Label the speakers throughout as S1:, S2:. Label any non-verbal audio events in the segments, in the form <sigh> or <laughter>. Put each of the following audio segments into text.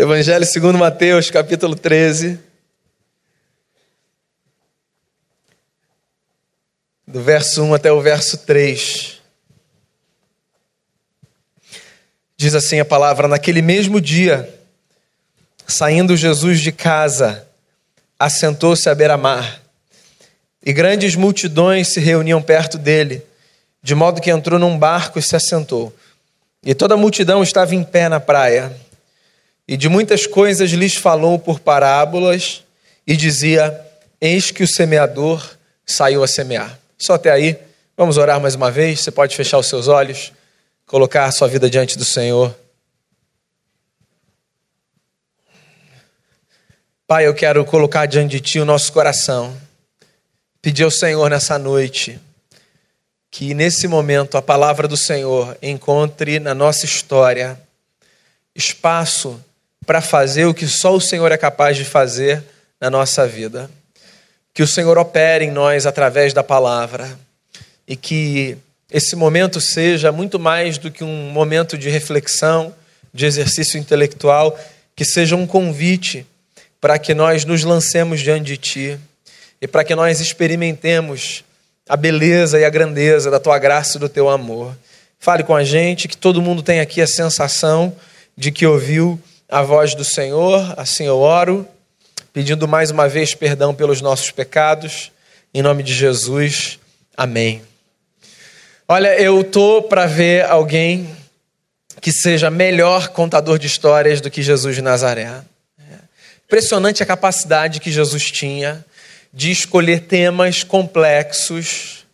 S1: Evangelho segundo Mateus, capítulo 13. Do verso 1 até o verso 3. Diz assim a palavra: Naquele mesmo dia, saindo Jesus de casa, assentou-se à beira-mar, e grandes multidões se reuniam perto dele, de modo que entrou num barco e se assentou. E toda a multidão estava em pé na praia. E de muitas coisas lhes falou por parábolas e dizia: Eis que o semeador saiu a semear. Só até aí. Vamos orar mais uma vez. Você pode fechar os seus olhos, colocar a sua vida diante do Senhor. Pai, eu quero colocar diante de Ti o nosso coração. Pedir ao Senhor nessa noite que nesse momento a palavra do Senhor encontre na nossa história espaço para fazer o que só o Senhor é capaz de fazer na nossa vida. Que o Senhor opere em nós através da palavra e que esse momento seja muito mais do que um momento de reflexão, de exercício intelectual, que seja um convite para que nós nos lancemos diante de Ti e para que nós experimentemos a beleza e a grandeza da Tua graça e do Teu amor. Fale com a gente, que todo mundo tenha aqui a sensação de que ouviu a voz do Senhor, assim eu oro, pedindo mais uma vez perdão pelos nossos pecados, em nome de Jesus, amém. Olha, eu tô para ver alguém que seja melhor contador de histórias do que Jesus de Nazaré. Impressionante a capacidade que Jesus tinha de escolher temas complexos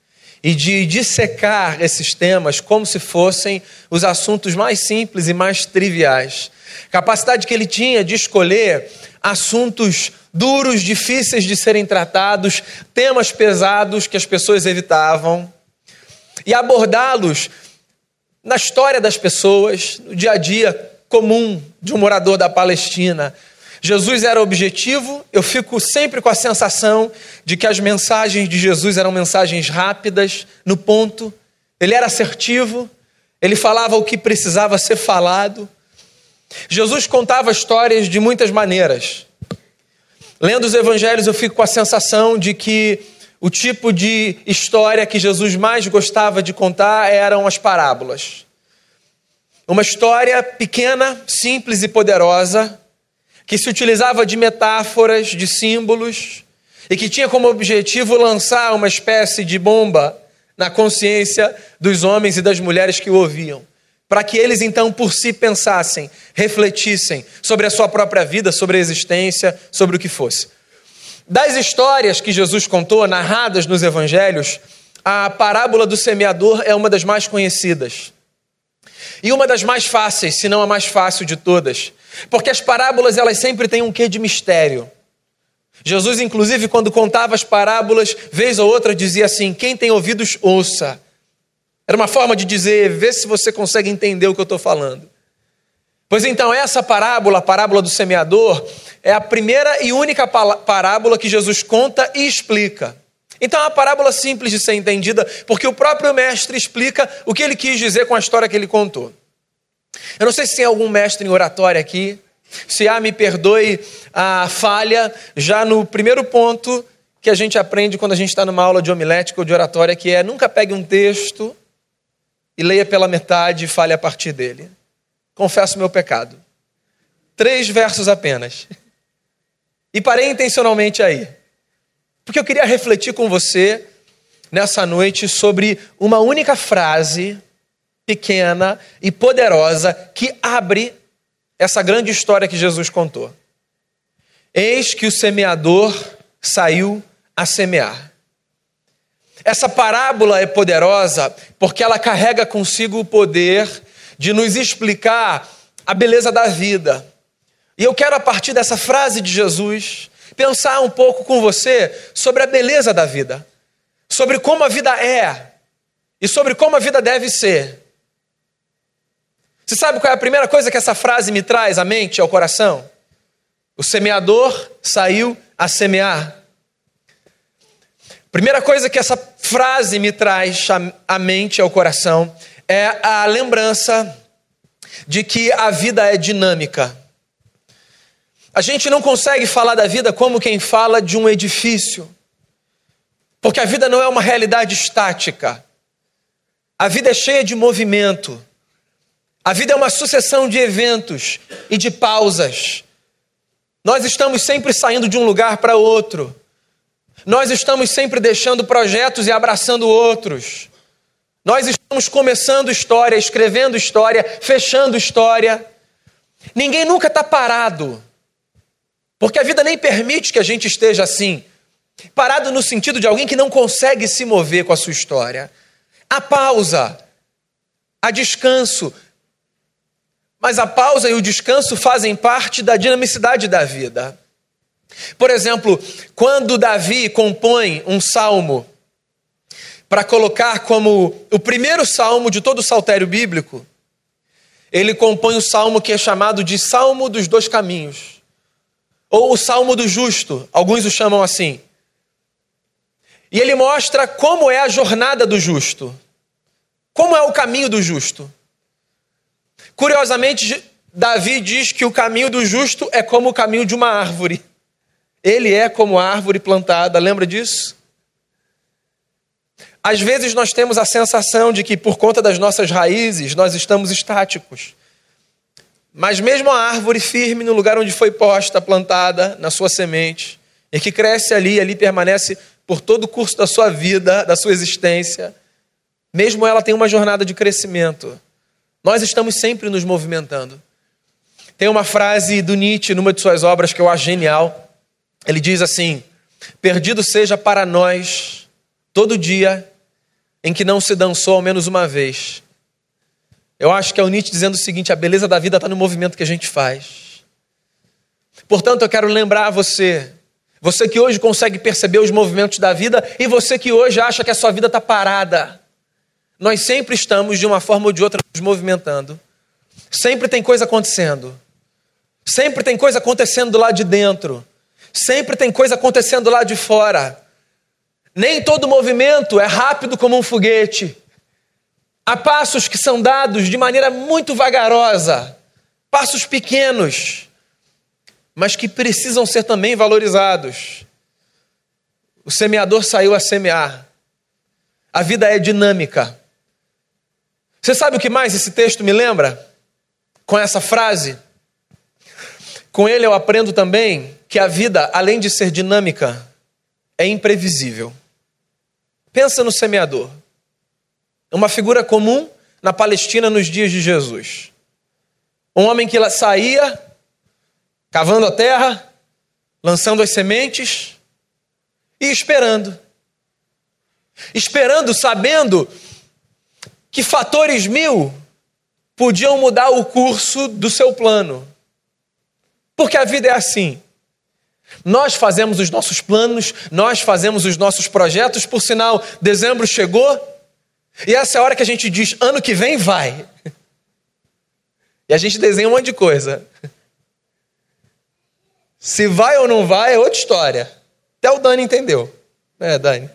S1: e de dissecar esses temas como se fossem os assuntos mais simples e mais triviais. Capacidade que ele tinha de escolher assuntos duros, difíceis de serem tratados, temas pesados que as pessoas evitavam, e abordá-los na história das pessoas, no dia a dia comum de um morador da Palestina. Jesus era objetivo, eu fico sempre com a sensação de que as mensagens de Jesus eram mensagens rápidas, no ponto, ele era assertivo, ele falava o que precisava ser falado. Jesus contava histórias de muitas maneiras. Lendo os evangelhos, eu fico com a sensação de que o tipo de história que Jesus mais gostava de contar eram as parábolas. Uma história pequena, simples e poderosa, que se utilizava de metáforas, de símbolos, e que tinha como objetivo lançar uma espécie de bomba na consciência dos homens e das mulheres que o ouviam para que eles então por si pensassem, refletissem sobre a sua própria vida, sobre a existência, sobre o que fosse. Das histórias que Jesus contou, narradas nos evangelhos, a parábola do semeador é uma das mais conhecidas. E uma das mais fáceis, se não a mais fácil de todas, porque as parábolas elas sempre têm um quê de mistério. Jesus, inclusive, quando contava as parábolas, vez ou outra dizia assim: quem tem ouvidos, ouça. Era uma forma de dizer, vê se você consegue entender o que eu estou falando. Pois então, essa parábola, a parábola do semeador, é a primeira e única parábola que Jesus conta e explica. Então é uma parábola simples de ser entendida, porque o próprio mestre explica o que ele quis dizer com a história que ele contou. Eu não sei se tem algum mestre em oratória aqui. Se há, me perdoe a falha, já no primeiro ponto que a gente aprende quando a gente está numa aula de homilética ou de oratória, que é nunca pegue um texto e leia pela metade e fale a partir dele. Confesso meu pecado. Três versos apenas. E parei intencionalmente aí. Porque eu queria refletir com você nessa noite sobre uma única frase pequena e poderosa que abre essa grande história que Jesus contou. Eis que o semeador saiu a semear. Essa parábola é poderosa porque ela carrega consigo o poder de nos explicar a beleza da vida. E eu quero, a partir dessa frase de Jesus, pensar um pouco com você sobre a beleza da vida, sobre como a vida é e sobre como a vida deve ser. Você sabe qual é a primeira coisa que essa frase me traz à mente, ao coração? O semeador saiu a semear. Primeira coisa que essa frase me traz à mente, ao coração, é a lembrança de que a vida é dinâmica. A gente não consegue falar da vida como quem fala de um edifício, porque a vida não é uma realidade estática. A vida é cheia de movimento. A vida é uma sucessão de eventos e de pausas. Nós estamos sempre saindo de um lugar para outro. Nós estamos sempre deixando projetos e abraçando outros. Nós estamos começando história, escrevendo história, fechando história. Ninguém nunca está parado, porque a vida nem permite que a gente esteja assim. Parado no sentido de alguém que não consegue se mover com a sua história. Há pausa, há descanso. Mas a pausa e o descanso fazem parte da dinamicidade da vida. Por exemplo, quando Davi compõe um salmo para colocar como o primeiro salmo de todo o saltério bíblico, ele compõe o salmo que é chamado de Salmo dos Dois Caminhos, ou o Salmo do Justo, alguns o chamam assim. E ele mostra como é a jornada do justo, como é o caminho do justo. Curiosamente, Davi diz que o caminho do justo é como o caminho de uma árvore. Ele é como a árvore plantada, lembra disso? Às vezes nós temos a sensação de que por conta das nossas raízes nós estamos estáticos. Mas mesmo a árvore firme no lugar onde foi posta, plantada, na sua semente, e que cresce ali, ali permanece por todo o curso da sua vida, da sua existência, mesmo ela tem uma jornada de crescimento. Nós estamos sempre nos movimentando. Tem uma frase do Nietzsche numa de suas obras que eu acho genial. Ele diz assim: Perdido seja para nós todo dia em que não se dançou ao menos uma vez. Eu acho que é o Nietzsche dizendo o seguinte: a beleza da vida está no movimento que a gente faz. Portanto, eu quero lembrar a você, você que hoje consegue perceber os movimentos da vida e você que hoje acha que a sua vida está parada. Nós sempre estamos, de uma forma ou de outra, nos movimentando. Sempre tem coisa acontecendo. Sempre tem coisa acontecendo do lado de dentro. Sempre tem coisa acontecendo lá de fora. Nem todo movimento é rápido como um foguete. Há passos que são dados de maneira muito vagarosa, passos pequenos, mas que precisam ser também valorizados. O semeador saiu a semear. A vida é dinâmica. Você sabe o que mais esse texto me lembra? Com essa frase? Com ele eu aprendo também que a vida, além de ser dinâmica, é imprevisível. Pensa no semeador. Uma figura comum na Palestina nos dias de Jesus. Um homem que saía cavando a terra, lançando as sementes e esperando. Esperando, sabendo que fatores mil podiam mudar o curso do seu plano. Porque a vida é assim. Nós fazemos os nossos planos, nós fazemos os nossos projetos, por sinal, dezembro chegou, e essa é a hora que a gente diz: ano que vem vai. <laughs> E a gente desenha um monte de coisa. <laughs> Se vai ou não vai é outra história. Até o Dani entendeu. É, Dani.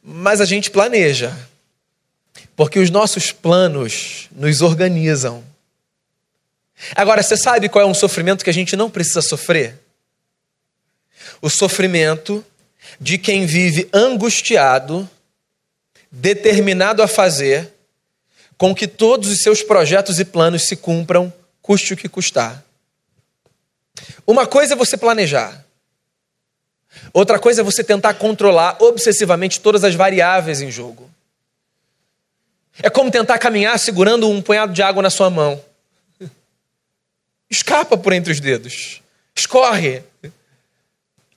S1: Mas a gente planeja. Porque os nossos planos nos organizam. Agora, você sabe qual é um sofrimento que a gente não precisa sofrer? O sofrimento de quem vive angustiado, determinado a fazer com que todos os seus projetos e planos se cumpram, custe o que custar. Uma coisa é você planejar, outra coisa é você tentar controlar obsessivamente todas as variáveis em jogo. É como tentar caminhar segurando um punhado de água na sua mão escapa por entre os dedos, escorre.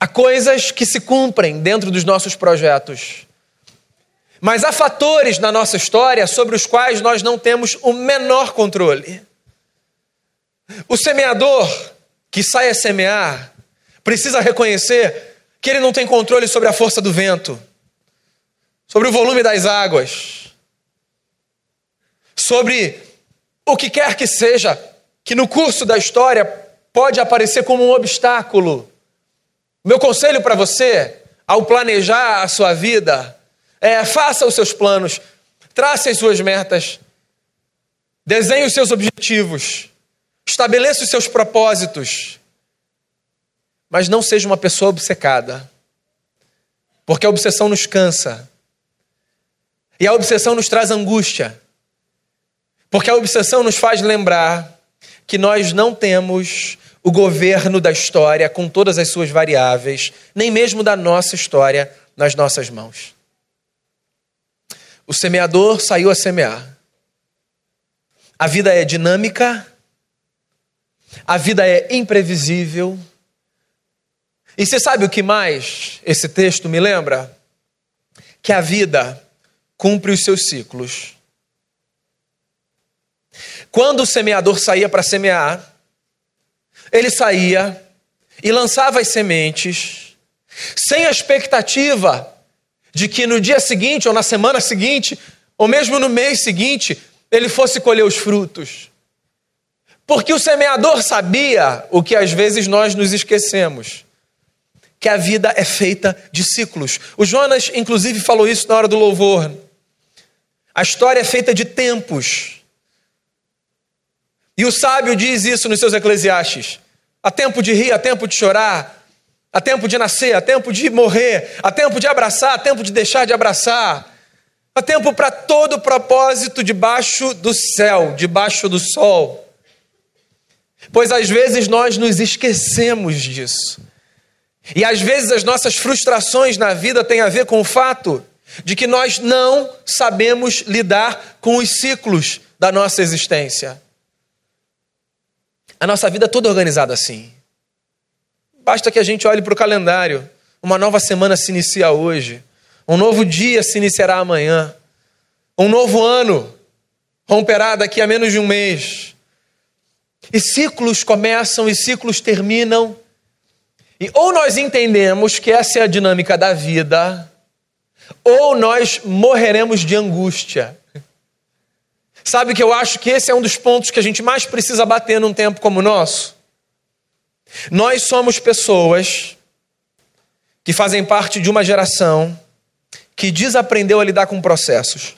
S1: Há coisas que se cumprem dentro dos nossos projetos. Mas há fatores na nossa história sobre os quais nós não temos o menor controle. O semeador que sai a semear precisa reconhecer que ele não tem controle sobre a força do vento, sobre o volume das águas, sobre o que quer que seja que no curso da história pode aparecer como um obstáculo. Meu conselho para você, ao planejar a sua vida, é faça os seus planos, trace as suas metas, desenhe os seus objetivos, estabeleça os seus propósitos, mas não seja uma pessoa obcecada, porque a obsessão nos cansa, e a obsessão nos traz angústia, porque a obsessão nos faz lembrar que nós não temos o governo da história com todas as suas variáveis, nem mesmo da nossa história nas nossas mãos. O semeador saiu a semear. A vida é dinâmica, a vida é imprevisível. E você sabe o que mais esse texto me lembra? Que a vida cumpre os seus ciclos. Quando o semeador saía para semear, ele saía e lançava as sementes, sem a expectativa de que no dia seguinte, ou na semana seguinte, ou mesmo no mês seguinte, ele fosse colher os frutos. Porque o semeador sabia o que às vezes nós nos esquecemos. Que a vida é feita de ciclos. O Jonas, inclusive, falou isso na hora do louvor. A história é feita de tempos. E o sábio diz isso nos seus Eclesiastes: há tempo de rir, há tempo de chorar, há tempo de nascer, há tempo de morrer, há tempo de abraçar, há tempo de deixar de abraçar. Há tempo para todo propósito debaixo do céu, debaixo do sol. Pois às vezes nós nos esquecemos disso. E às vezes as nossas frustrações na vida têm a ver com o fato de que nós não sabemos lidar com os ciclos da nossa existência. A nossa vida é toda organizada assim. Basta que a gente olhe para o calendário. Uma nova semana se inicia hoje. Um novo dia se iniciará amanhã. Um novo ano romperá daqui a menos de um mês. E ciclos começam e ciclos terminam. E ou nós entendemos que essa é a dinâmica da vida, ou nós morreremos de angústia. Sabe que eu acho que esse é um dos pontos que a gente mais precisa bater num tempo como o nosso? Nós somos pessoas que fazem parte de uma geração que desaprendeu a lidar com processos.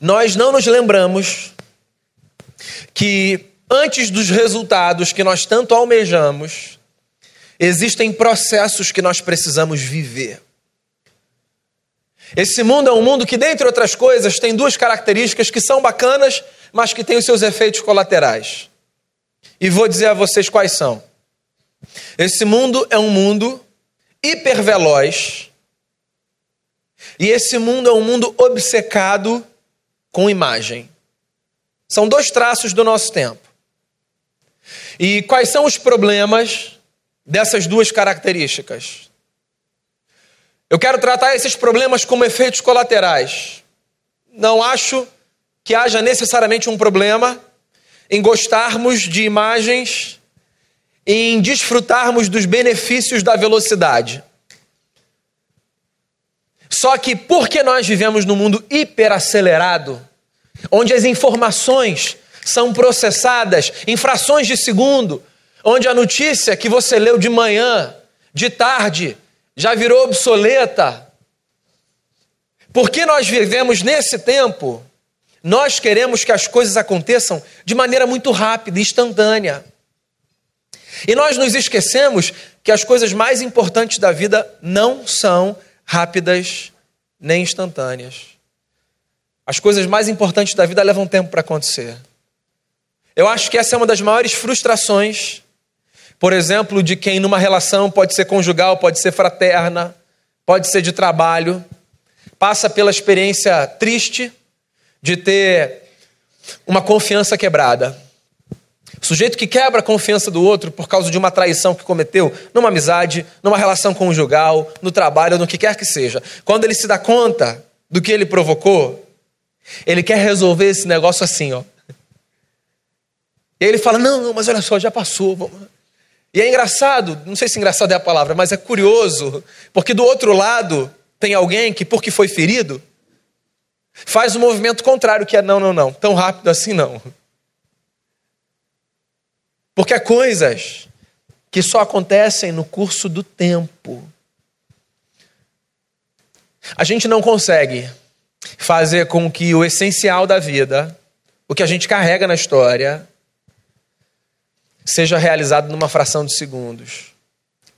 S1: Nós não nos lembramos que antes dos resultados que nós tanto almejamos, existem processos que nós precisamos viver. Esse mundo é um mundo que, dentre outras coisas, tem duas características que são bacanas, mas que têm os seus efeitos colaterais. E vou dizer a vocês quais são. Esse mundo é um mundo hiperveloz, e esse mundo é um mundo obcecado com imagem. São dois traços do nosso tempo. E quais são os problemas dessas duas características? Eu quero tratar esses problemas como efeitos colaterais. Não acho que haja necessariamente um problema em gostarmos de imagens, em desfrutarmos dos benefícios da velocidade. Só que porque nós vivemos num mundo hiperacelerado, onde as informações são processadas em frações de segundo, onde a notícia que você leu de manhã, de tarde, já virou obsoleta. Porque nós vivemos nesse tempo, nós queremos que as coisas aconteçam de maneira muito rápida, instantânea. E nós nos esquecemos que as coisas mais importantes da vida não são rápidas nem instantâneas. As coisas mais importantes da vida levam tempo para acontecer. Eu acho que essa é uma das maiores frustrações por exemplo, de quem numa relação pode ser conjugal, pode ser fraterna, pode ser de trabalho, passa pela experiência triste de ter uma confiança quebrada. O sujeito que quebra a confiança do outro por causa de uma traição que cometeu numa amizade, numa relação conjugal, no trabalho, no que quer que seja. Quando ele se dá conta do que ele provocou, ele quer resolver esse negócio assim, ó. E ele fala: Não, não, mas olha só, já passou. E é engraçado, não sei se engraçado é a palavra, mas é curioso, porque do outro lado tem alguém que, porque foi ferido, faz o um movimento contrário, que é não, não, não, tão rápido assim não. Porque há coisas que só acontecem no curso do tempo. A gente não consegue fazer com que o essencial da vida o que a gente carrega na história seja realizado numa fração de segundos.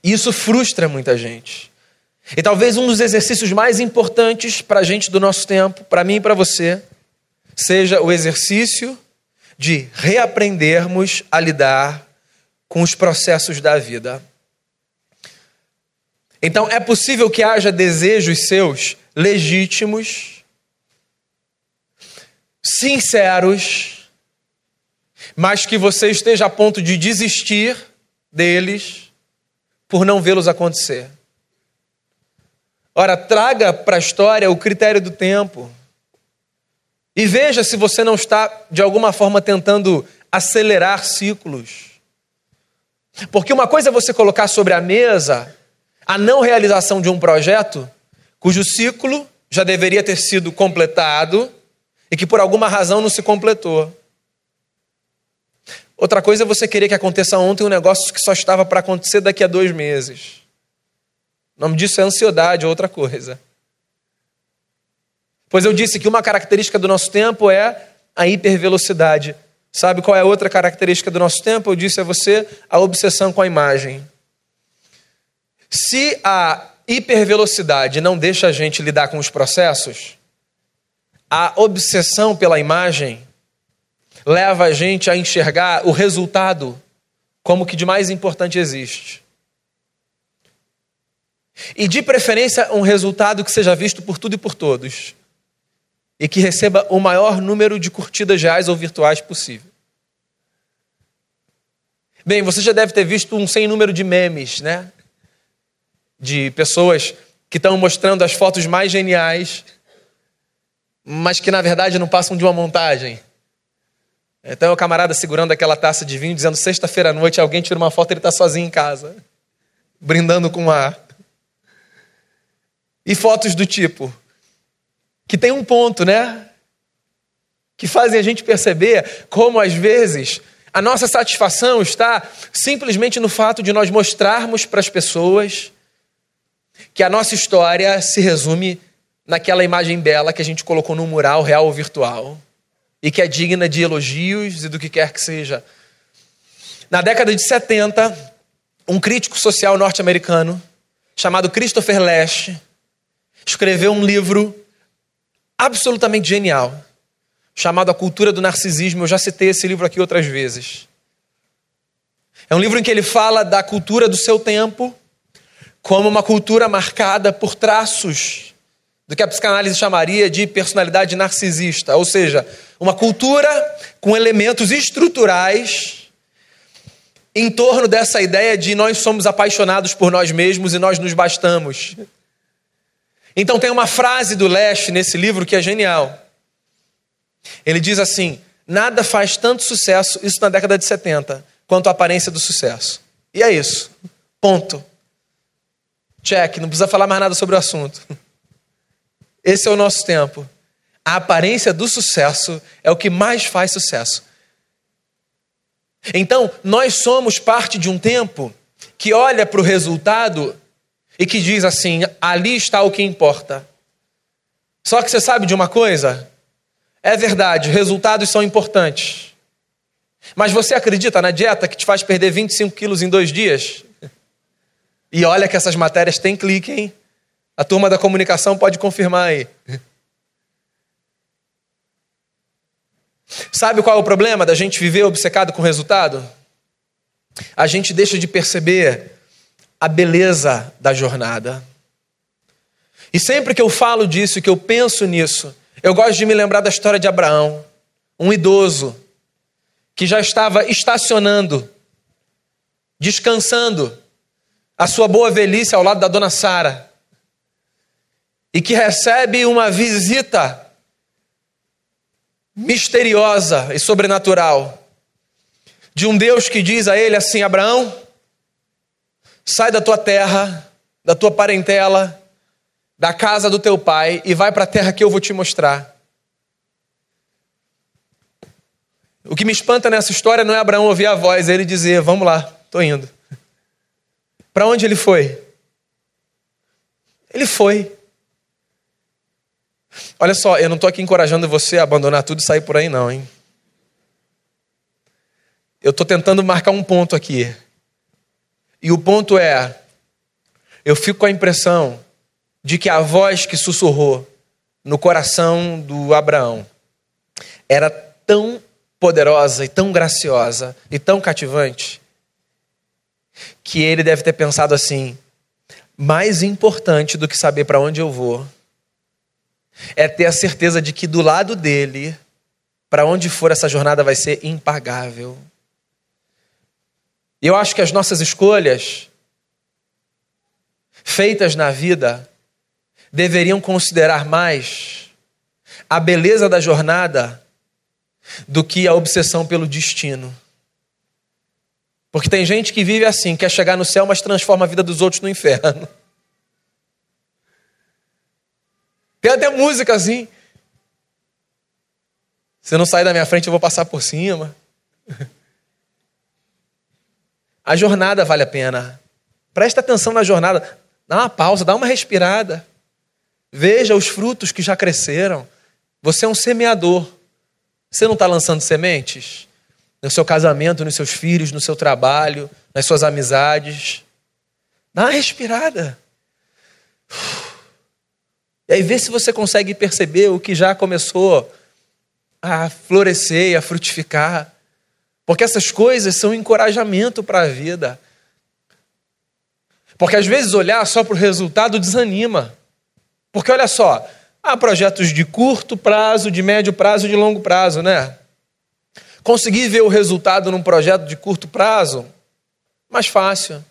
S1: Isso frustra muita gente. E talvez um dos exercícios mais importantes para a gente do nosso tempo, para mim e para você, seja o exercício de reaprendermos a lidar com os processos da vida. Então, é possível que haja desejos seus legítimos, sinceros, mas que você esteja a ponto de desistir deles por não vê-los acontecer. Ora, traga para a história o critério do tempo. E veja se você não está, de alguma forma, tentando acelerar ciclos. Porque uma coisa é você colocar sobre a mesa a não realização de um projeto cujo ciclo já deveria ter sido completado e que por alguma razão não se completou. Outra coisa é você querer que aconteça ontem um negócio que só estava para acontecer daqui a dois meses. O nome disso é ansiedade, outra coisa. Pois eu disse que uma característica do nosso tempo é a hipervelocidade. Sabe qual é a outra característica do nosso tempo? Eu disse a você a obsessão com a imagem. Se a hipervelocidade não deixa a gente lidar com os processos, a obsessão pela imagem leva a gente a enxergar o resultado como que de mais importante existe. E de preferência, um resultado que seja visto por tudo e por todos. E que receba o maior número de curtidas reais ou virtuais possível. Bem, você já deve ter visto um sem número de memes, né? De pessoas que estão mostrando as fotos mais geniais, mas que na verdade não passam de uma montagem. Então o camarada segurando aquela taça de vinho, dizendo sexta-feira à noite, alguém tira uma foto ele está sozinho em casa, brindando com ar. E fotos do tipo, que tem um ponto, né? Que fazem a gente perceber como às vezes a nossa satisfação está simplesmente no fato de nós mostrarmos para as pessoas que a nossa história se resume naquela imagem bela que a gente colocou no mural real ou virtual e que é digna de elogios e do que quer que seja. Na década de 70, um crítico social norte-americano chamado Christopher Lash escreveu um livro absolutamente genial, chamado A Cultura do Narcisismo. Eu já citei esse livro aqui outras vezes. É um livro em que ele fala da cultura do seu tempo como uma cultura marcada por traços do que a psicanálise chamaria de personalidade narcisista, ou seja, uma cultura com elementos estruturais em torno dessa ideia de nós somos apaixonados por nós mesmos e nós nos bastamos. Então tem uma frase do Leste nesse livro que é genial. Ele diz assim: nada faz tanto sucesso, isso na década de 70, quanto a aparência do sucesso. E é isso. Ponto. Check, não precisa falar mais nada sobre o assunto. <laughs> Esse é o nosso tempo. A aparência do sucesso é o que mais faz sucesso. Então, nós somos parte de um tempo que olha para o resultado e que diz assim: ali está o que importa. Só que você sabe de uma coisa? É verdade, resultados são importantes. Mas você acredita na dieta que te faz perder 25 quilos em dois dias? E olha que essas matérias têm clique, hein? A turma da comunicação pode confirmar aí. Sabe qual é o problema da gente viver obcecado com resultado? A gente deixa de perceber a beleza da jornada. E sempre que eu falo disso, que eu penso nisso, eu gosto de me lembrar da história de Abraão, um idoso que já estava estacionando, descansando a sua boa velhice ao lado da dona Sara, e que recebe uma visita misteriosa e sobrenatural de um Deus que diz a ele assim: Abraão, sai da tua terra, da tua parentela, da casa do teu pai e vai para a terra que eu vou te mostrar. O que me espanta nessa história não é Abraão ouvir a voz, é ele dizer: Vamos lá, estou indo. Para onde ele foi? Ele foi. Olha só, eu não estou aqui encorajando você a abandonar tudo e sair por aí, não, hein? eu estou tentando marcar um ponto aqui. E o ponto é: eu fico com a impressão de que a voz que sussurrou no coração do Abraão era tão poderosa e tão graciosa e tão cativante que ele deve ter pensado assim: mais importante do que saber para onde eu vou é ter a certeza de que do lado dele, para onde for essa jornada vai ser impagável. E eu acho que as nossas escolhas feitas na vida deveriam considerar mais a beleza da jornada do que a obsessão pelo destino. Porque tem gente que vive assim, quer chegar no céu, mas transforma a vida dos outros no inferno. Tem até música assim. Se não sair da minha frente, eu vou passar por cima. A jornada vale a pena. Presta atenção na jornada. Dá uma pausa, dá uma respirada. Veja os frutos que já cresceram. Você é um semeador. Você não está lançando sementes? No seu casamento, nos seus filhos, no seu trabalho, nas suas amizades. Dá uma respirada. E aí vê se você consegue perceber o que já começou a florescer e a frutificar. Porque essas coisas são encorajamento para a vida. Porque às vezes olhar só para o resultado desanima. Porque olha só, há projetos de curto prazo, de médio prazo e de longo prazo, né? Conseguir ver o resultado num projeto de curto prazo, mais fácil.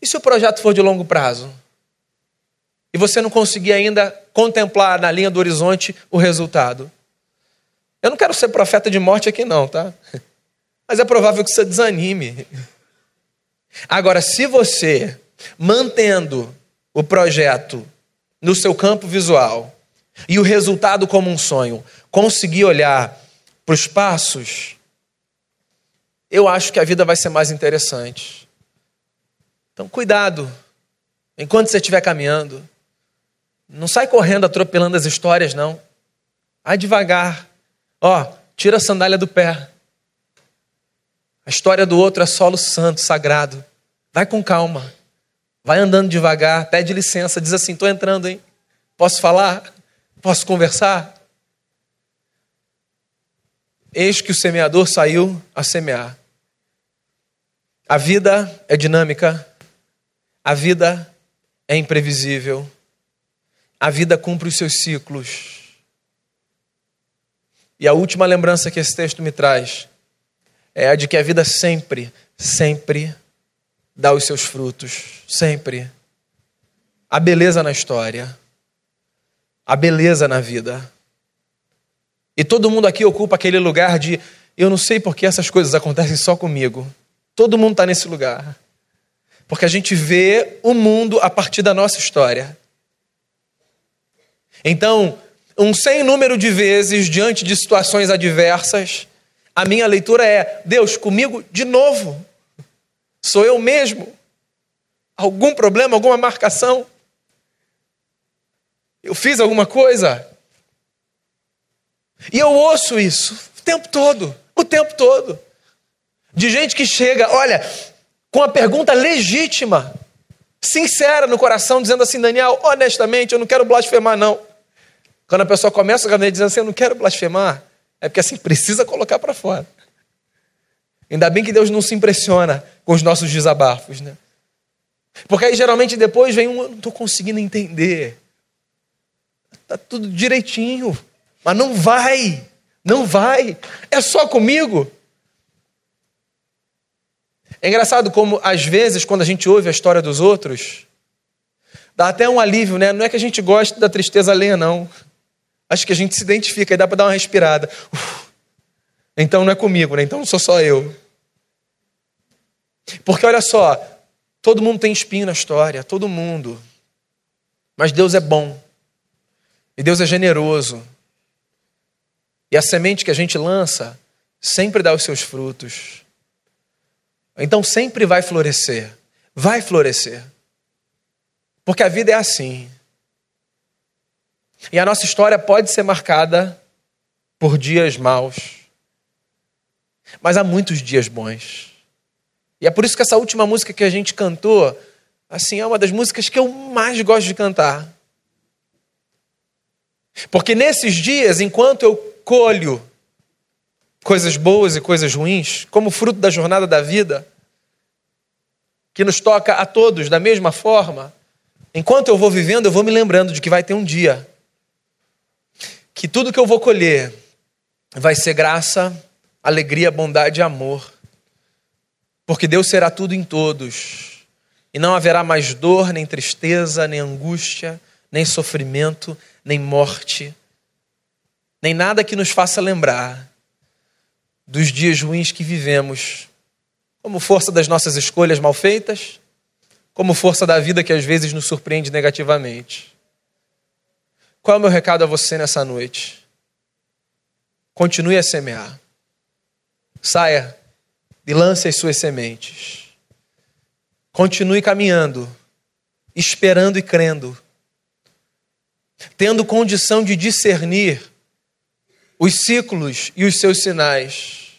S1: E se o projeto for de longo prazo? E você não conseguir ainda contemplar na linha do horizonte o resultado? Eu não quero ser profeta de morte aqui, não, tá? <laughs> Mas é provável que você desanime. Agora, se você, mantendo o projeto no seu campo visual e o resultado como um sonho, conseguir olhar para os passos, eu acho que a vida vai ser mais interessante. Então, cuidado, enquanto você estiver caminhando. Não sai correndo atropelando as histórias, não. Vai devagar. Ó, tira a sandália do pé. A história do outro é solo santo, sagrado. Vai com calma. Vai andando devagar, pede licença, diz assim: estou entrando, hein? Posso falar? Posso conversar? Eis que o semeador saiu a semear. A vida é dinâmica, a vida é imprevisível, a vida cumpre os seus ciclos. E a última lembrança que esse texto me traz é a de que a vida sempre, sempre dá os seus frutos. Sempre. A beleza na história. A beleza na vida. E todo mundo aqui ocupa aquele lugar de eu não sei por que essas coisas acontecem só comigo. Todo mundo está nesse lugar. Porque a gente vê o mundo a partir da nossa história. Então, um sem número de vezes, diante de situações adversas, a minha leitura é: Deus, comigo de novo. Sou eu mesmo. Algum problema, alguma marcação? Eu fiz alguma coisa? E eu ouço isso o tempo todo, o tempo todo. De gente que chega, olha, com a pergunta legítima, sincera no coração, dizendo assim: Daniel, honestamente, eu não quero blasfemar, não. Quando a pessoa começa a gabinete dizendo assim, eu não quero blasfemar, é porque assim, precisa colocar para fora. Ainda bem que Deus não se impressiona com os nossos desabafos, né? Porque aí geralmente depois vem um, eu não estou conseguindo entender. Está tudo direitinho, mas não vai, não vai. É só comigo. É engraçado como, às vezes, quando a gente ouve a história dos outros, dá até um alívio, né? Não é que a gente goste da tristeza alheia, não. Acho que a gente se identifica e dá para dar uma respirada. Uf, então não é comigo, né? Então não sou só eu. Porque olha só, todo mundo tem espinho na história, todo mundo. Mas Deus é bom. E Deus é generoso. E a semente que a gente lança sempre dá os seus frutos. Então sempre vai florescer. Vai florescer. Porque a vida é assim. E a nossa história pode ser marcada por dias maus. Mas há muitos dias bons. E é por isso que essa última música que a gente cantou, assim, é uma das músicas que eu mais gosto de cantar. Porque nesses dias, enquanto eu colho coisas boas e coisas ruins, como fruto da jornada da vida, que nos toca a todos da mesma forma, enquanto eu vou vivendo, eu vou me lembrando de que vai ter um dia que tudo que eu vou colher vai ser graça, alegria, bondade e amor. Porque Deus será tudo em todos. E não haverá mais dor, nem tristeza, nem angústia, nem sofrimento, nem morte, nem nada que nos faça lembrar dos dias ruins que vivemos, como força das nossas escolhas mal feitas, como força da vida que às vezes nos surpreende negativamente. Qual é o meu recado a você nessa noite? Continue a semear. Saia e lance as suas sementes. Continue caminhando, esperando e crendo, tendo condição de discernir os ciclos e os seus sinais.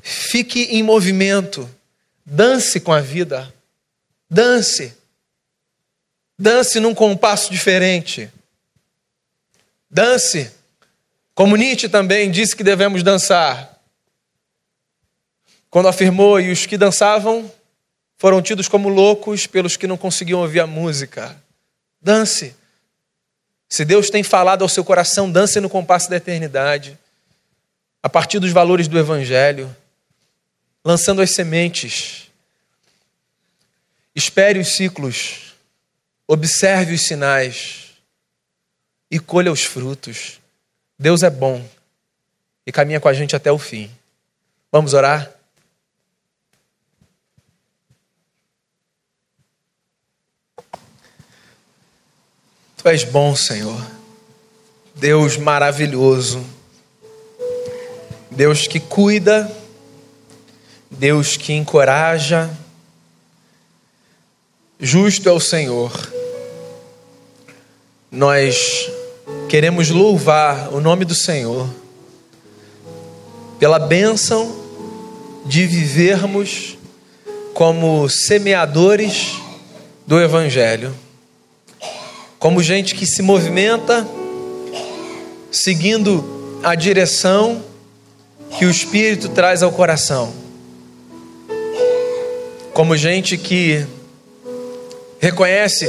S1: Fique em movimento, dance com a vida, dance. Dance num compasso diferente. Dance. Como Nietzsche também disse que devemos dançar. Quando afirmou, e os que dançavam foram tidos como loucos pelos que não conseguiam ouvir a música. Dance. Se Deus tem falado ao seu coração, dance no compasso da eternidade, a partir dos valores do Evangelho, lançando as sementes. Espere os ciclos observe os sinais e colha os frutos. Deus é bom e caminha com a gente até o fim. Vamos orar? Tu és bom, Senhor. Deus maravilhoso. Deus que cuida, Deus que encoraja. Justo é o Senhor. Nós queremos louvar o nome do Senhor pela bênção de vivermos como semeadores do Evangelho, como gente que se movimenta seguindo a direção que o Espírito traz ao coração, como gente que reconhece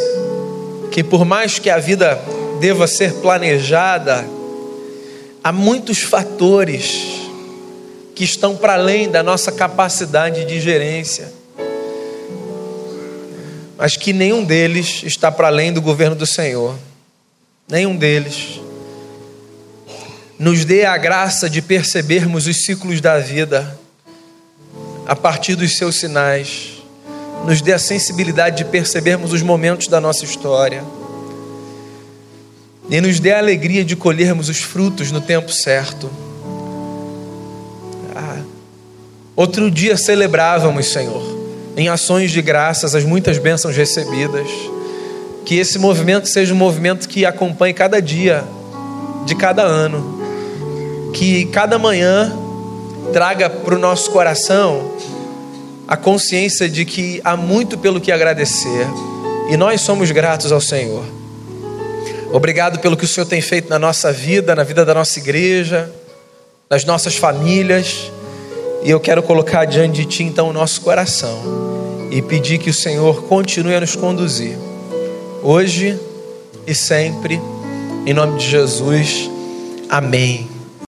S1: que por mais que a vida deva ser planejada, há muitos fatores que estão para além da nossa capacidade de gerência, mas que nenhum deles está para além do governo do Senhor, nenhum deles. Nos dê a graça de percebermos os ciclos da vida a partir dos seus sinais nos dê a sensibilidade de percebermos os momentos da nossa história. E nos dê a alegria de colhermos os frutos no tempo certo. Ah, outro dia celebrávamos, Senhor, em ações de graças, as muitas bênçãos recebidas. Que esse movimento seja um movimento que acompanhe cada dia de cada ano. Que cada manhã traga para o nosso coração a consciência de que há muito pelo que agradecer e nós somos gratos ao Senhor. Obrigado pelo que o Senhor tem feito na nossa vida, na vida da nossa igreja, nas nossas famílias. E eu quero colocar diante de Ti então o nosso coração e pedir que o Senhor continue a nos conduzir, hoje e sempre, em nome de Jesus. Amém.